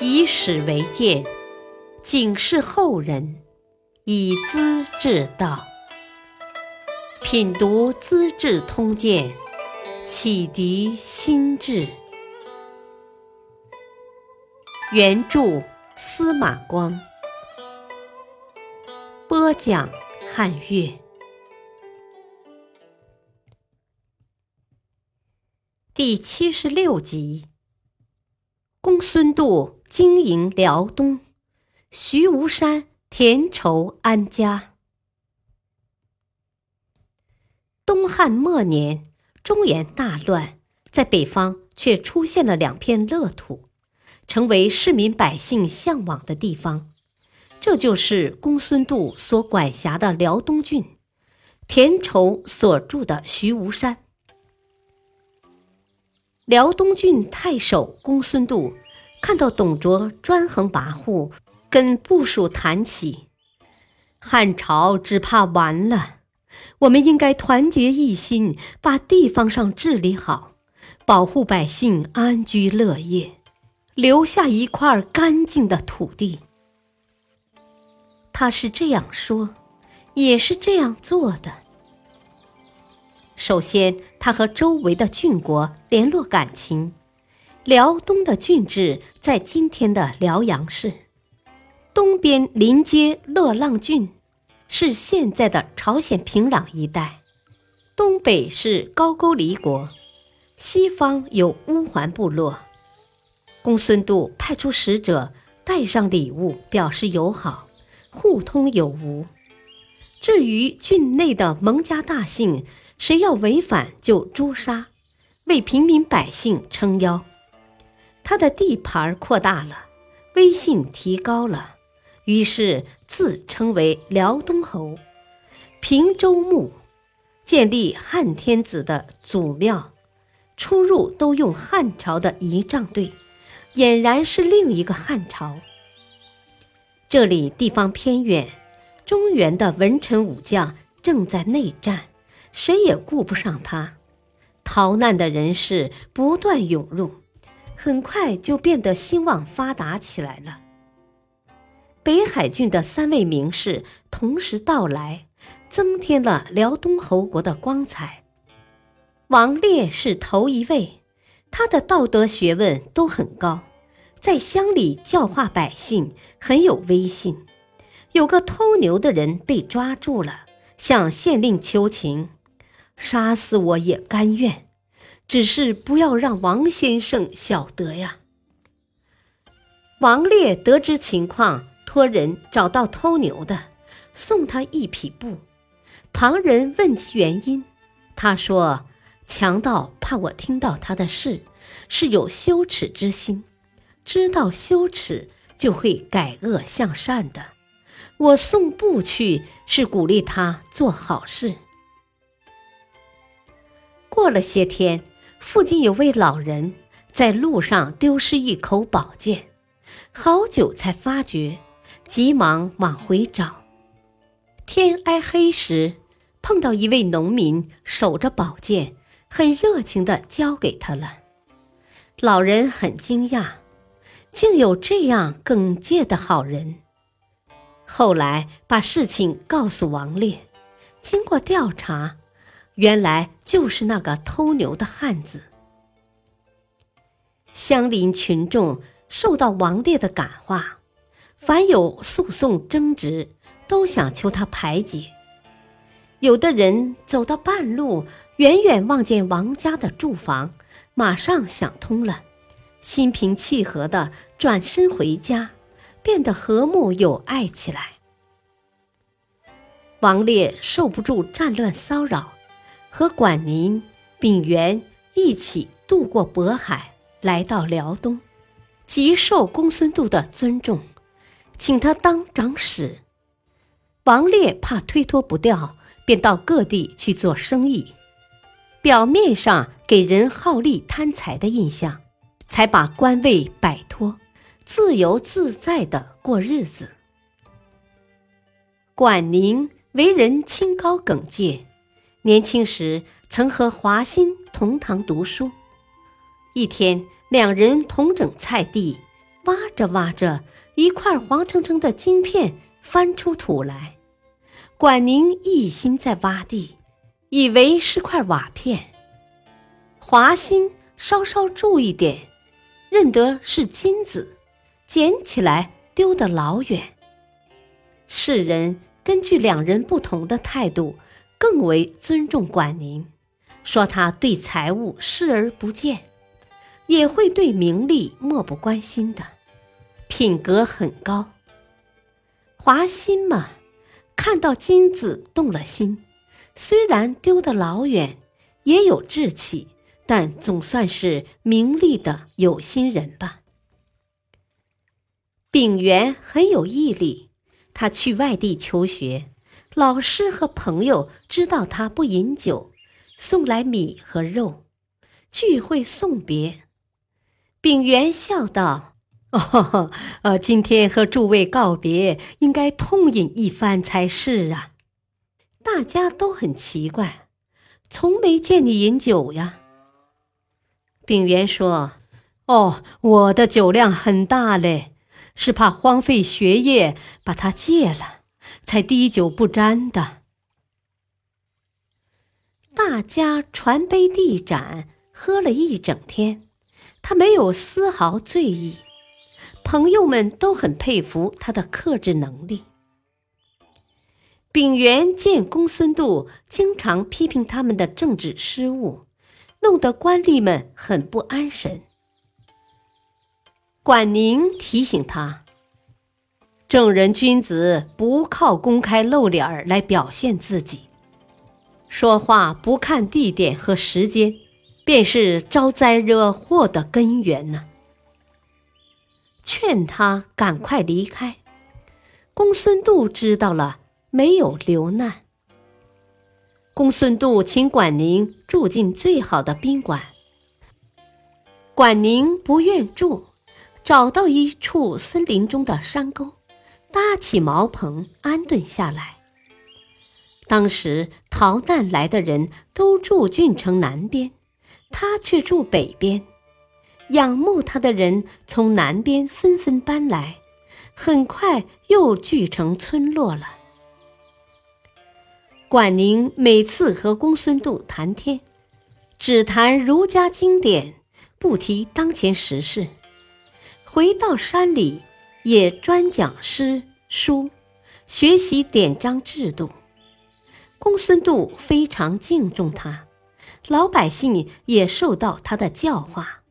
以史为鉴，警示后人，以资治道。品读《资治通鉴》，启迪心智。原著司马光，播讲汉乐。第七十六集：公孙度经营辽东，徐无山田畴安家。东汉末年，中原大乱，在北方却出现了两片乐土，成为市民百姓向往的地方。这就是公孙度所管辖的辽东郡，田畴所住的徐无山。辽东郡太守公孙度看到董卓专横跋扈，跟部属谈起，汉朝只怕完了。我们应该团结一心，把地方上治理好，保护百姓安居乐业，留下一块干净的土地。他是这样说，也是这样做的。首先，他和周围的郡国联络感情。辽东的郡治在今天的辽阳市，东边临接乐浪郡，是现在的朝鲜平壤一带；东北是高句丽国，西方有乌桓部落。公孙度派出使者，带上礼物表示友好，互通有无。至于郡内的蒙家大姓，谁要违反就诛杀，为平民百姓撑腰。他的地盘扩大了，威信提高了，于是自称为辽东侯，平州牧，建立汉天子的祖庙，出入都用汉朝的仪仗队，俨然是另一个汉朝。这里地方偏远，中原的文臣武将正在内战。谁也顾不上他，逃难的人士不断涌入，很快就变得兴旺发达起来了。北海郡的三位名士同时到来，增添了辽东侯国的光彩。王烈是头一位，他的道德学问都很高，在乡里教化百姓很有威信。有个偷牛的人被抓住了，向县令求情。杀死我也甘愿，只是不要让王先生晓得呀。王烈得知情况，托人找到偷牛的，送他一匹布。旁人问其原因，他说：“强盗怕我听到他的事，是有羞耻之心，知道羞耻就会改恶向善的。我送布去，是鼓励他做好事。”过了些天，附近有位老人在路上丢失一口宝剑，好久才发觉，急忙往回找。天挨黑时，碰到一位农民守着宝剑，很热情地交给他了。老人很惊讶，竟有这样耿介的好人。后来把事情告诉王烈，经过调查。原来就是那个偷牛的汉子。乡邻群众受到王烈的感化，凡有诉讼争执，都想求他排解。有的人走到半路，远远望见王家的住房，马上想通了，心平气和的转身回家，变得和睦友爱起来。王烈受不住战乱骚扰。和管宁、秉元一起渡过渤海，来到辽东，极受公孙度的尊重，请他当长史。王烈怕推脱不掉，便到各地去做生意，表面上给人好利贪财的印象，才把官位摆脱，自由自在的过日子。管宁为人清高耿介。年轻时曾和华歆同堂读书，一天两人同整菜地，挖着挖着，一块黄澄澄的金片翻出土来。管宁一心在挖地，以为是块瓦片。华歆稍稍注意点，认得是金子，捡起来丢得老远。世人根据两人不同的态度，更为尊重管宁，说他对财物视而不见，也会对名利漠不关心的，品格很高。华歆嘛，看到金子动了心，虽然丢得老远，也有志气，但总算是名利的有心人吧。丙元很有毅力。他去外地求学，老师和朋友知道他不饮酒，送来米和肉，聚会送别。丙元笑道：“哦，呃，今天和诸位告别，应该痛饮一番才是啊。”大家都很奇怪，从没见你饮酒呀。丙元说：“哦，我的酒量很大嘞。”是怕荒废学业，把他戒了，才滴酒不沾的。大家传杯递盏，喝了一整天，他没有丝毫醉意。朋友们都很佩服他的克制能力。丙元见公孙度经常批评他们的政治失误，弄得官吏们很不安神。管宁提醒他：“正人君子不靠公开露脸儿来表现自己，说话不看地点和时间，便是招灾惹祸的根源呢。”劝他赶快离开。公孙度知道了，没有留难。公孙度请管宁住进最好的宾馆，管宁不愿住。找到一处森林中的山沟，搭起茅棚安顿下来。当时逃难来的人都住郡城南边，他却住北边。仰慕他的人从南边纷纷搬来，很快又聚成村落了。管宁每次和公孙度谈天，只谈儒家经典，不提当前时事。回到山里，也专讲诗书，学习典章制度。公孙度非常敬重他，老百姓也受到他的教化，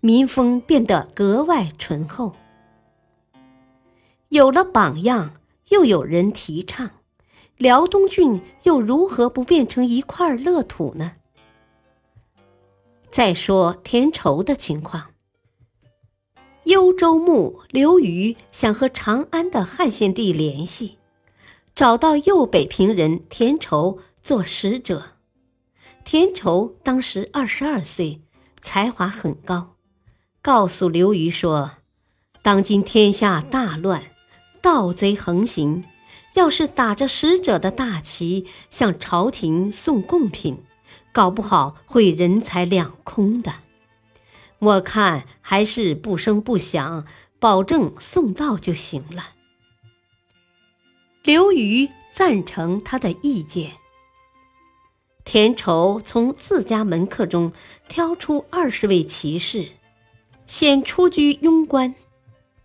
民风变得格外醇厚。有了榜样，又有人提倡，辽东郡又如何不变成一块乐土呢？再说田畴的情况。幽州牧刘虞想和长安的汉献帝联系，找到右北平人田畴做使者。田畴当时二十二岁，才华很高，告诉刘虞说：“当今天下大乱，盗贼横行，要是打着使者的大旗向朝廷送贡品，搞不好会人财两空的。”我看还是不声不响，保证送到就行了。刘瑜赞成他的意见。田畴从自家门客中挑出二十位骑士，先出居庸关，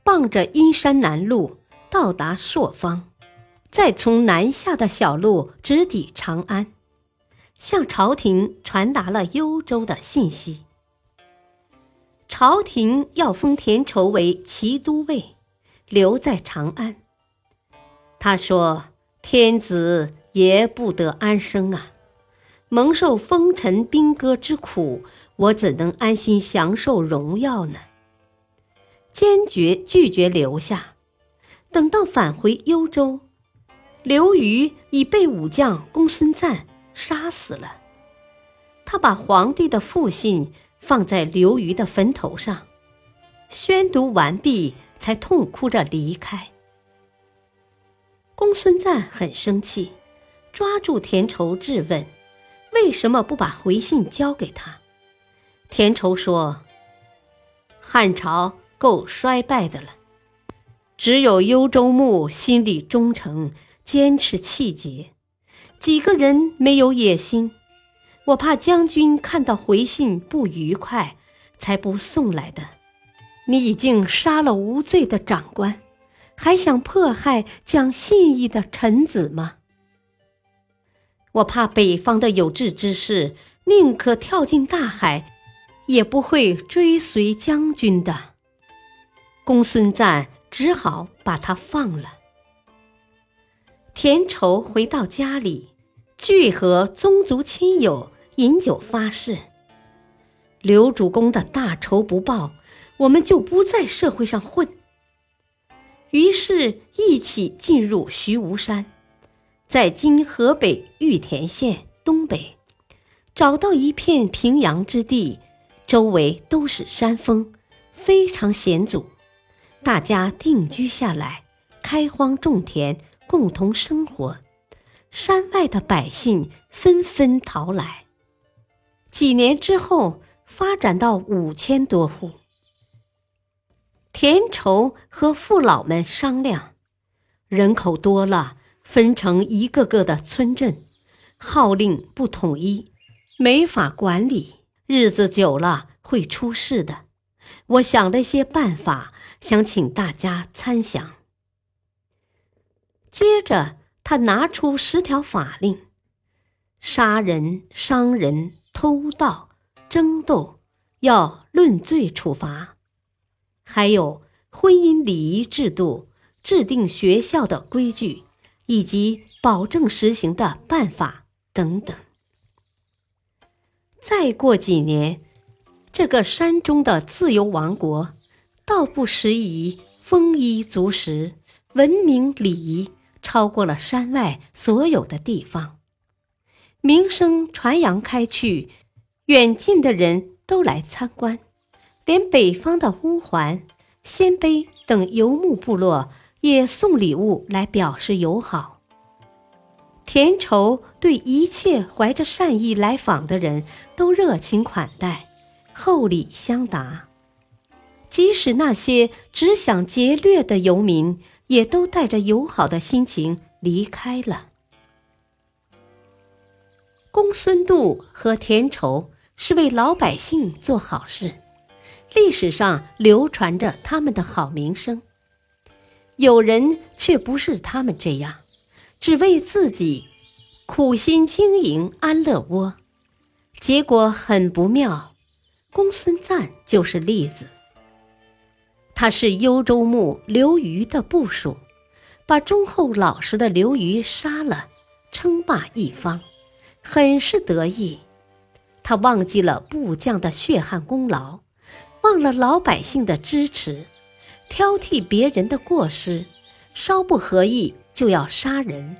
傍着阴山南路到达朔方，再从南下的小路直抵长安，向朝廷传达了幽州的信息。朝廷要封田畴为骑都尉，留在长安。他说：“天子也不得安生啊，蒙受风尘兵戈之苦，我怎能安心享受荣耀呢？”坚决拒绝留下。等到返回幽州，刘虞已被武将公孙瓒杀死了。他把皇帝的父信。放在刘瑜的坟头上，宣读完毕，才痛哭着离开。公孙瓒很生气，抓住田畴质问：“为什么不把回信交给他？”田畴说：“汉朝够衰败的了。只有幽州牧心里忠诚，坚持气节，几个人没有野心。我怕将军看到回信不愉快，才不送来的。你已经杀了无罪的长官，还想迫害讲信义的臣子吗？我怕北方的有志之士宁可跳进大海，也不会追随将军的。公孙瓒只好把他放了。田畴回到家里，聚合宗族亲友。饮酒发誓，刘主公的大仇不报，我们就不在社会上混。于是，一起进入徐无山，在今河北玉田县东北，找到一片平阳之地，周围都是山峰，非常险阻。大家定居下来，开荒种田，共同生活。山外的百姓纷纷逃来。几年之后，发展到五千多户。田畴和父老们商量，人口多了，分成一个个的村镇，号令不统一，没法管理，日子久了会出事的。我想了些办法，想请大家参详。接着，他拿出十条法令：杀人、伤人。偷盗、争斗，要论罪处罚；还有婚姻礼仪制度，制定学校的规矩，以及保证实行的办法等等。再过几年，这个山中的自由王国，倒不时宜，丰衣足食，文明礼仪超过了山外所有的地方。名声传扬开去，远近的人都来参观，连北方的乌桓、鲜卑等游牧部落也送礼物来表示友好。田畴对一切怀着善意来访的人都热情款待，厚礼相答，即使那些只想劫掠的游民，也都带着友好的心情离开了。公孙度和田畴是为老百姓做好事，历史上流传着他们的好名声。有人却不是他们这样，只为自己苦心经营安乐窝，结果很不妙。公孙瓒就是例子。他是幽州牧刘虞的部属，把忠厚老实的刘虞杀了，称霸一方。很是得意，他忘记了部将的血汗功劳，忘了老百姓的支持，挑剔别人的过失，稍不合意就要杀人。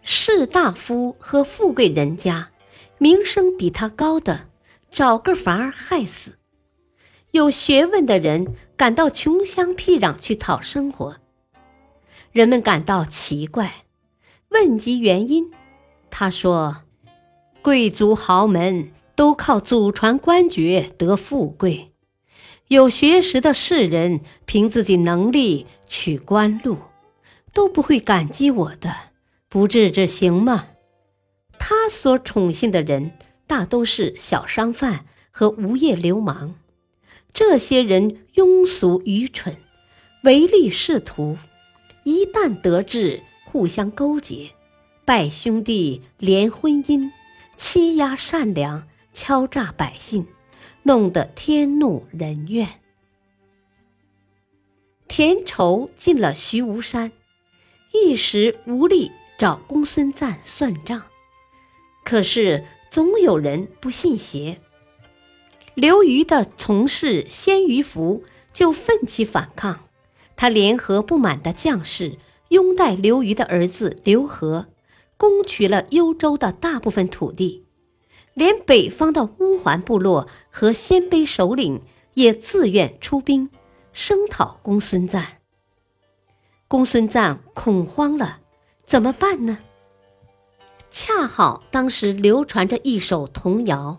士大夫和富贵人家，名声比他高的，找个法儿害死；有学问的人赶到穷乡僻壤去讨生活，人们感到奇怪，问及原因。他说：“贵族豪门都靠祖传官爵得富贵，有学识的士人凭自己能力取官禄，都不会感激我的，不治治行吗？”他所宠信的人大都是小商贩和无业流氓，这些人庸俗愚蠢，唯利是图，一旦得志，互相勾结。拜兄弟，连婚姻，欺压善良，敲诈百姓，弄得天怒人怨。田畴进了徐无山，一时无力找公孙瓒算账，可是总有人不信邪。刘虞的从事鲜于福就奋起反抗，他联合不满的将士，拥戴刘虞的儿子刘和。攻取了幽州的大部分土地，连北方的乌桓部落和鲜卑首领也自愿出兵声讨公孙瓒。公孙瓒恐慌了，怎么办呢？恰好当时流传着一首童谣：“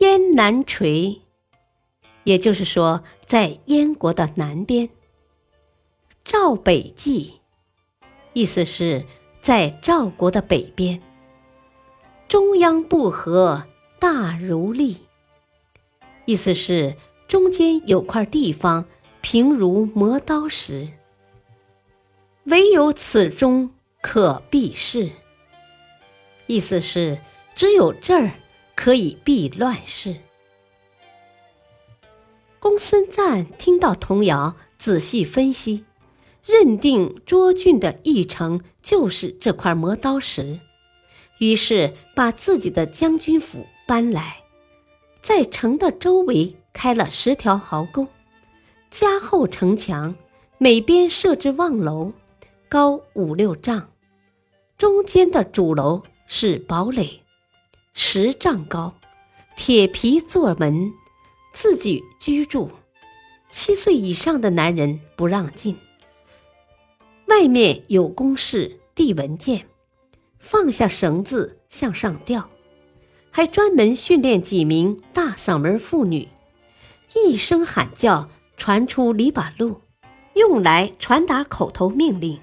燕南垂，也就是说，在燕国的南边。赵北纪，意思是，在赵国的北边。中央不和，大如砾，意思是中间有块地方平如磨刀石。唯有此中可避事，意思是只有这儿可以避乱世。公孙瓒听到童谣，仔细分析。认定涿郡的义城就是这块磨刀石，于是把自己的将军府搬来，在城的周围开了十条壕沟，加厚城墙，每边设置望楼，高五六丈，中间的主楼是堡垒，十丈高，铁皮做门，自己居住，七岁以上的男人不让进。外面有公事递文件，放下绳子向上吊，还专门训练几名大嗓门妇女，一声喊叫传出篱笆路，用来传达口头命令。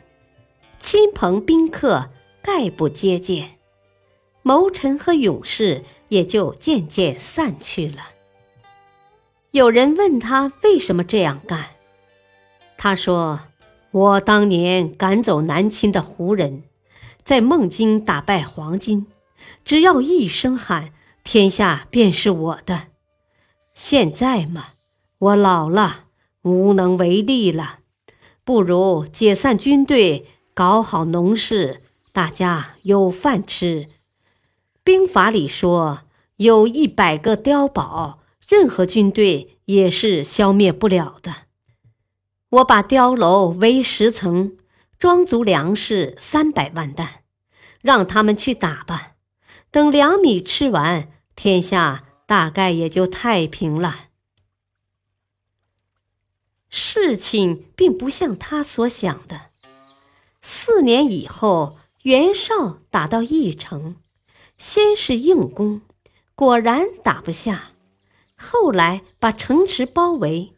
亲朋宾客概不接见，谋臣和勇士也就渐渐散去了。有人问他为什么这样干，他说。我当年赶走南侵的胡人，在孟津打败黄巾，只要一声喊，天下便是我的。现在嘛，我老了，无能为力了，不如解散军队，搞好农事，大家有饭吃。兵法里说，有一百个碉堡，任何军队也是消灭不了的。我把碉楼围十层，装足粮食三百万担，让他们去打吧。等粮米吃完，天下大概也就太平了。事情并不像他所想的。四年以后，袁绍打到义城，先是硬攻，果然打不下，后来把城池包围。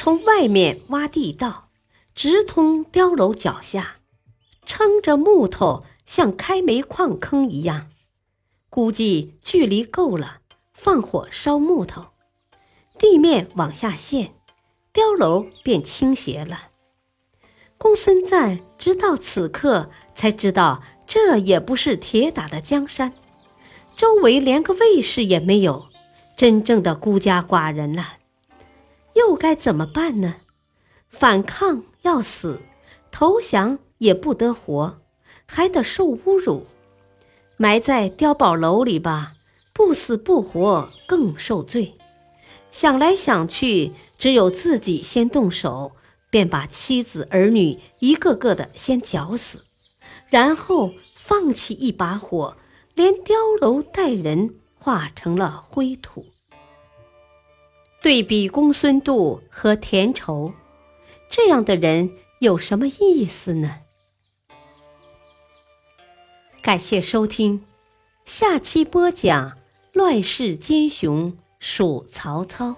从外面挖地道，直通碉楼脚下，撑着木头，像开煤矿坑一样。估计距离够了，放火烧木头，地面往下陷，碉楼便倾斜了。公孙瓒直到此刻才知道，这也不是铁打的江山，周围连个卫士也没有，真正的孤家寡人了。又该怎么办呢？反抗要死，投降也不得活，还得受侮辱。埋在碉堡楼里吧，不死不活，更受罪。想来想去，只有自己先动手，便把妻子儿女一个个的先绞死，然后放弃一把火，连碉楼带人化成了灰土。对比公孙度和田畴，这样的人有什么意思呢？感谢收听，下期播讲乱世奸雄属曹操，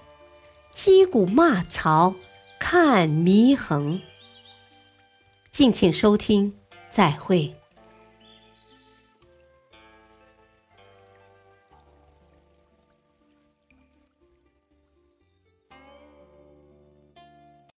击鼓骂曹看祢衡。敬请收听，再会。